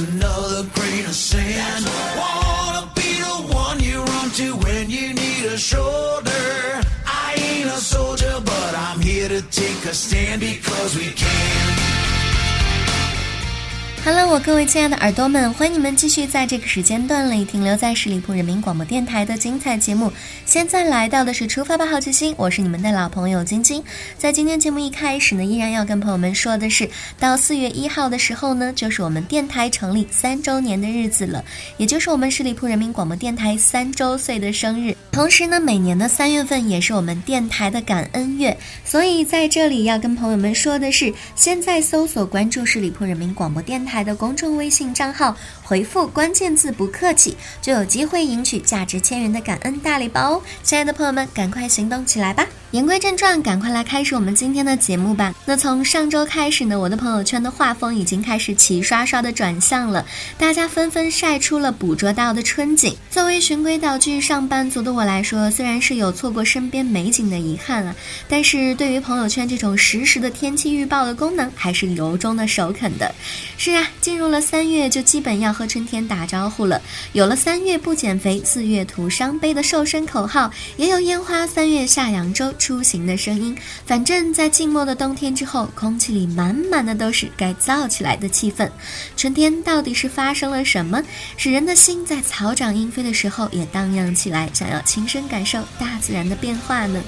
Another grain of sand. Wanna be the one you run to when you need a shoulder. I ain't a soldier, but I'm here to take a stand because we can. Hello，我各位亲爱的耳朵们，欢迎你们继续在这个时间段里停留在十里铺人民广播电台的精彩节目。现在来到的是出发吧好奇心，我是你们的老朋友晶晶。在今天节目一开始呢，依然要跟朋友们说的是，到四月一号的时候呢，就是我们电台成立三周年的日子了，也就是我们十里铺人民广播电台三周岁的生日。同时呢，每年的三月份也是我们电台的感恩月，所以在这里要跟朋友们说的是，现在搜索关注十里铺人民广播电台的公众微信账号，回复关键字“不客气”，就有机会赢取价值千元的感恩大礼包哦！亲爱的朋友们，赶快行动起来吧！言归正传，赶快来开始我们今天的节目吧。那从上周开始呢，我的朋友圈的画风已经开始齐刷刷的转向了，大家纷纷晒出了捕捉到的春景。作为循规蹈矩上班族的我来说，虽然是有错过身边美景的遗憾啊，但是对于朋友圈这种实时的天气预报的功能，还是由衷的首肯的。是啊，进入了三月，就基本要和春天打招呼了。有了“三月不减肥，四月徒伤悲”的瘦身口号，也有烟花三月下扬州出行的声音。反正，在静默的冬天之后，空气里满满的都是该燥起来的气氛。春天到底是发生了什么，使人的心在草长莺飞的时候也荡漾起来，想要亲身感受大自然的变化呢？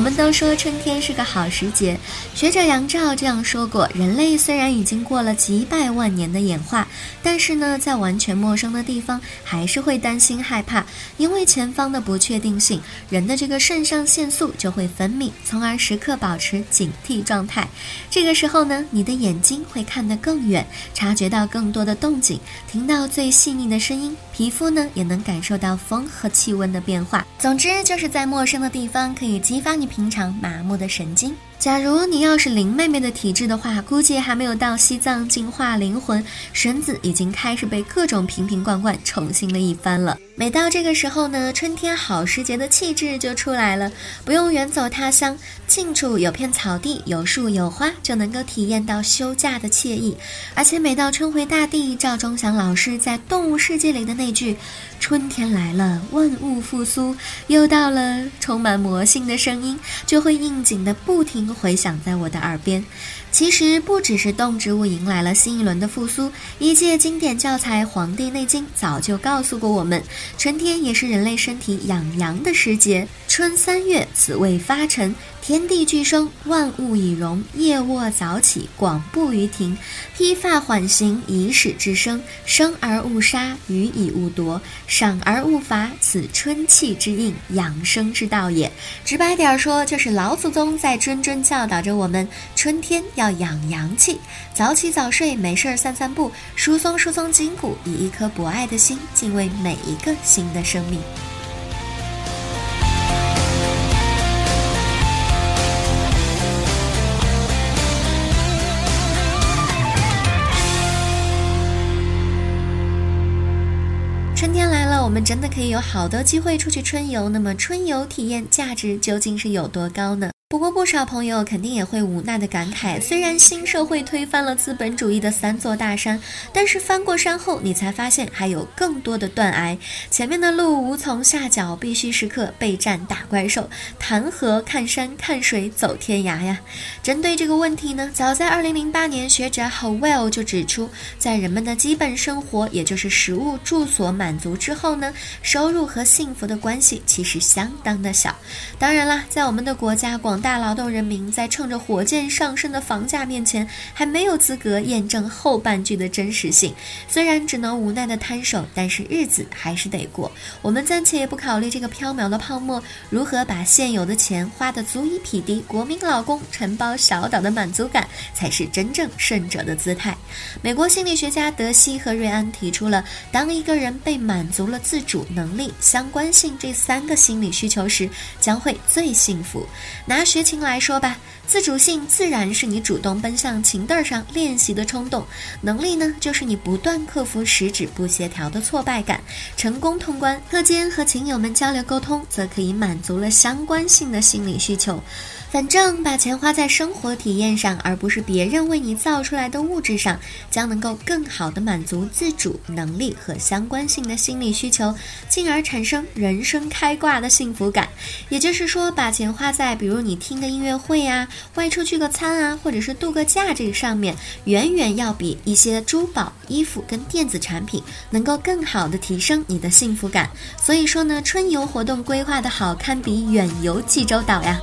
我们都说春天是个好时节，学者杨照这样说过：人类虽然已经过了几百万年的演化，但是呢，在完全陌生的地方，还是会担心害怕，因为前方的不确定性，人的这个肾上腺素就会分泌，从而时刻保持警惕状态。这个时候呢，你的眼睛会看得更远，察觉到更多的动静，听到最细腻的声音，皮肤呢也能感受到风和气温的变化。总之，就是在陌生的地方，可以激发你平常麻木的神经。假如你要是林妹妹的体质的话，估计还没有到西藏净化灵魂，身子已经开始被各种瓶瓶罐罐宠幸了一番了。每到这个时候呢，春天好时节的气质就出来了，不用远走他乡，近处有片草地，有树有花，就能够体验到休假的惬意。而且每到春回大地，赵忠祥老师在《动物世界》里的那句“春天来了，万物复苏”，又到了充满魔性的声音，就会应景的不停回响在我的耳边。其实不只是动植物迎来了新一轮的复苏，一届经典教材《黄帝内经》早就告诉过我们，春天也是人类身体养阳的时节。春三月，此谓发陈，天地俱生，万物以荣。夜卧早起，广步于庭，披发缓行，以使至生。生而勿杀，予以勿夺，赏而勿罚，此春气之应，养生之道也。直白点儿说，就是老祖宗在谆谆教导着我们，春天要养阳气，早起早睡，没事儿散散步，疏松疏松筋骨，以一颗博爱的心，敬畏每一个新的生命。我们真的可以有好多机会出去春游。那么，春游体验价值究竟是有多高呢？不过，不少朋友肯定也会无奈的感慨：虽然新社会推翻了资本主义的三座大山，但是翻过山后，你才发现还有更多的断崖。前面的路无从下脚，必须时刻备战打怪兽，谈何看山看水走天涯呀。针对这个问题呢，早在二零零八年，学者 Howell 就指出，在人们的基本生活，也就是食物、住所满足之后呢，收入和幸福的关系其实相当的小。当然啦，在我们的国家广。大劳动人民在乘着火箭上升的房价面前，还没有资格验证后半句的真实性。虽然只能无奈的摊手，但是日子还是得过。我们暂且也不考虑这个缥缈的泡沫，如何把现有的钱花得足以匹敌国民老公承包小岛的满足感，才是真正胜者的姿态。美国心理学家德西和瑞安提出了，当一个人被满足了自主能力、相关性这三个心理需求时，将会最幸福。拿学琴来说吧，自主性自然是你主动奔向琴凳上练习的冲动；能力呢，就是你不断克服十指不协调的挫败感，成功通关。课间和琴友们交流沟通，则可以满足了相关性的心理需求。反正把钱花在生活体验上，而不是别人为你造出来的物质上，将能够更好的满足自主能力和相关性的心理需求，进而产生人生开挂的幸福感。也就是说，把钱花在比如你听个音乐会啊、外出聚个餐啊，或者是度个假这个上面，远远要比一些珠宝、衣服跟电子产品能够更好的提升你的幸福感。所以说呢，春游活动规划的好，堪比远游济州岛呀。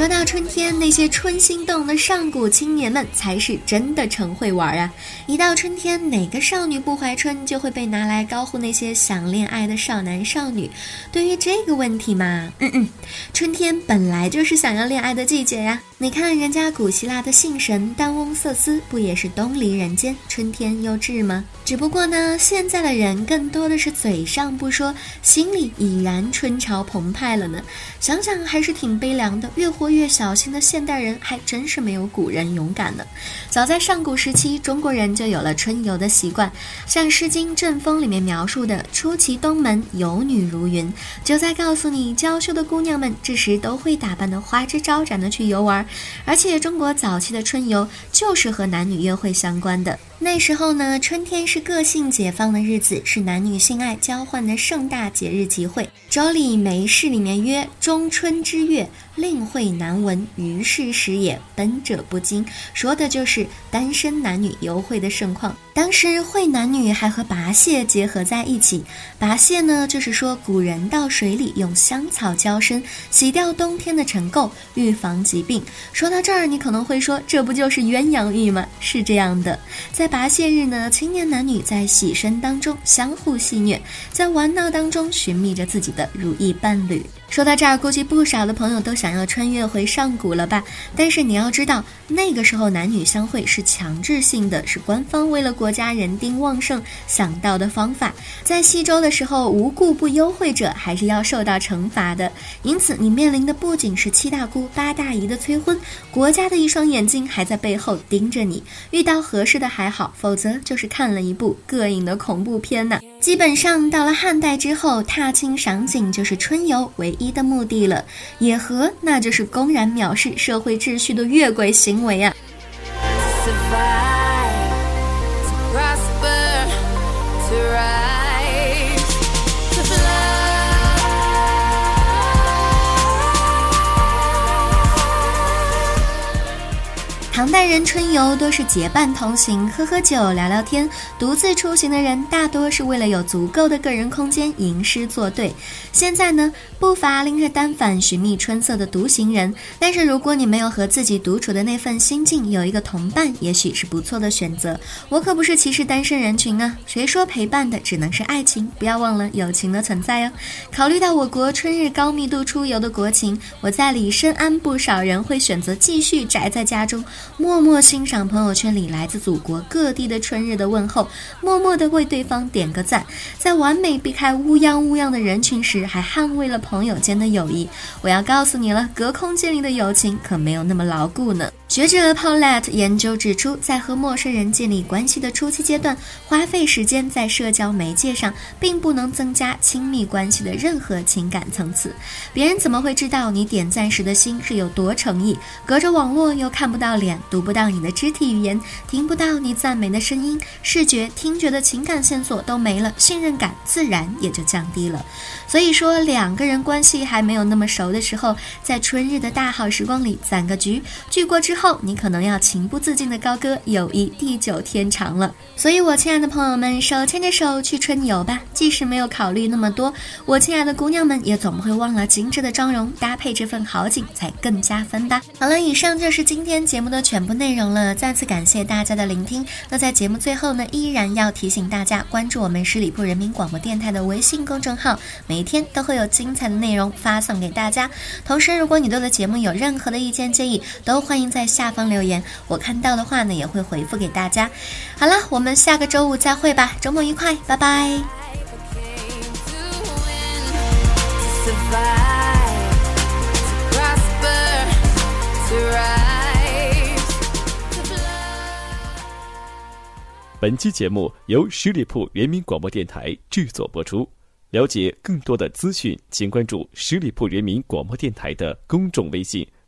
说到春天，那些春心动的上古青年们才是真的成会玩啊！一到春天，哪个少女不怀春，就会被拿来高呼那些想恋爱的少男少女。对于这个问题嘛，嗯嗯，春天本来就是想要恋爱的季节呀。你看人家古希腊的信神丹翁瑟斯，不也是东离人间，春天又至吗？只不过呢，现在的人更多的是嘴上不说，心里已然春潮澎湃了呢。想想还是挺悲凉的，越活。越小心的现代人还真是没有古人勇敢呢。早在上古时期，中国人就有了春游的习惯。像《诗经·正风》里面描述的“出其东门，游女如云”，就在告诉你，娇羞的姑娘们这时都会打扮得花枝招展的去游玩。而且，中国早期的春游就是和男女约会相关的。那时候呢，春天是个性解放的日子，是男女性爱交换的盛大节日集会。《周礼·梅氏》里面曰：“中春之月，令会难闻，于是时也，奔者不惊。”说的就是单身男女游会的盛况。当时会男女还和拔蟹结合在一起。拔蟹呢，就是说古人到水里用香草浇身，洗掉冬天的尘垢，预防疾病。说到这儿，你可能会说，这不就是鸳鸯浴吗？是这样的，在拔蟹日呢，青年男女在喜身当中相互戏虐，在玩闹当中寻觅着自己的如意伴侣。说到这儿，估计不少的朋友都想要穿越回上古了吧？但是你要知道，那个时候男女相会是强制性的，是官方为了国家人丁旺盛想到的方法。在西周的时候，无故不幽会者还是要受到惩罚的。因此，你面临的不仅是七大姑八大姨的催婚，国家的一双眼睛还在背后盯着你。遇到合适的还好，否则就是看了一部膈应的恐怖片呢。基本上到了汉代之后，踏青赏景就是春游唯一的目的了，野合那就是公然藐视社会秩序的越轨行为啊！唐代人春游多是结伴同行，喝喝酒，聊聊天。独自出行的人大多是为了有足够的个人空间吟诗作对。现在呢，不乏拎着单反寻觅春色的独行人。但是如果你没有和自己独处的那份心境，有一个同伴，也许是不错的选择。我可不是歧视单身人群啊，谁说陪伴的只能是爱情？不要忘了友情的存在哦。考虑到我国春日高密度出游的国情，我在里深谙不少人会选择继续宅在家中。默默欣赏朋友圈里来自祖国各地的春日的问候，默默的为对方点个赞，在完美避开乌泱乌泱的人群时，还捍卫了朋友间的友谊。我要告诉你了，隔空建立的友情可没有那么牢固呢。学者 Paulette 研究指出，在和陌生人建立关系的初期阶段，花费时间在社交媒介上，并不能增加亲密关系的任何情感层次。别人怎么会知道你点赞时的心是有多诚意？隔着网络又看不到脸，读不到你的肢体语言，听不到你赞美的声音，视觉、听觉的情感线索都没了，信任感自然也就降低了。所以说，两个人关系还没有那么熟的时候，在春日的大好时光里攒个局，聚过之后。后，你可能要情不自禁的高歌“友谊地久天长”了。所以，我亲爱的朋友们，手牵着手去春游吧。即使没有考虑那么多，我亲爱的姑娘们也总不会忘了精致的妆容搭配这份好景才更加分吧。好了，以上就是今天节目的全部内容了。再次感谢大家的聆听。那在节目最后呢，依然要提醒大家关注我们十里铺人民广播电台的微信公众号，每天都会有精彩的内容发送给大家。同时，如果你对的节目有任何的意见建议，都欢迎在。下方留言，我看到的话呢也会回复给大家。好了，我们下个周五再会吧，周末愉快，拜拜。本期节目由十里铺人民广播电台制作播出。了解更多的资讯，请关注十里铺人民广播电台的公众微信。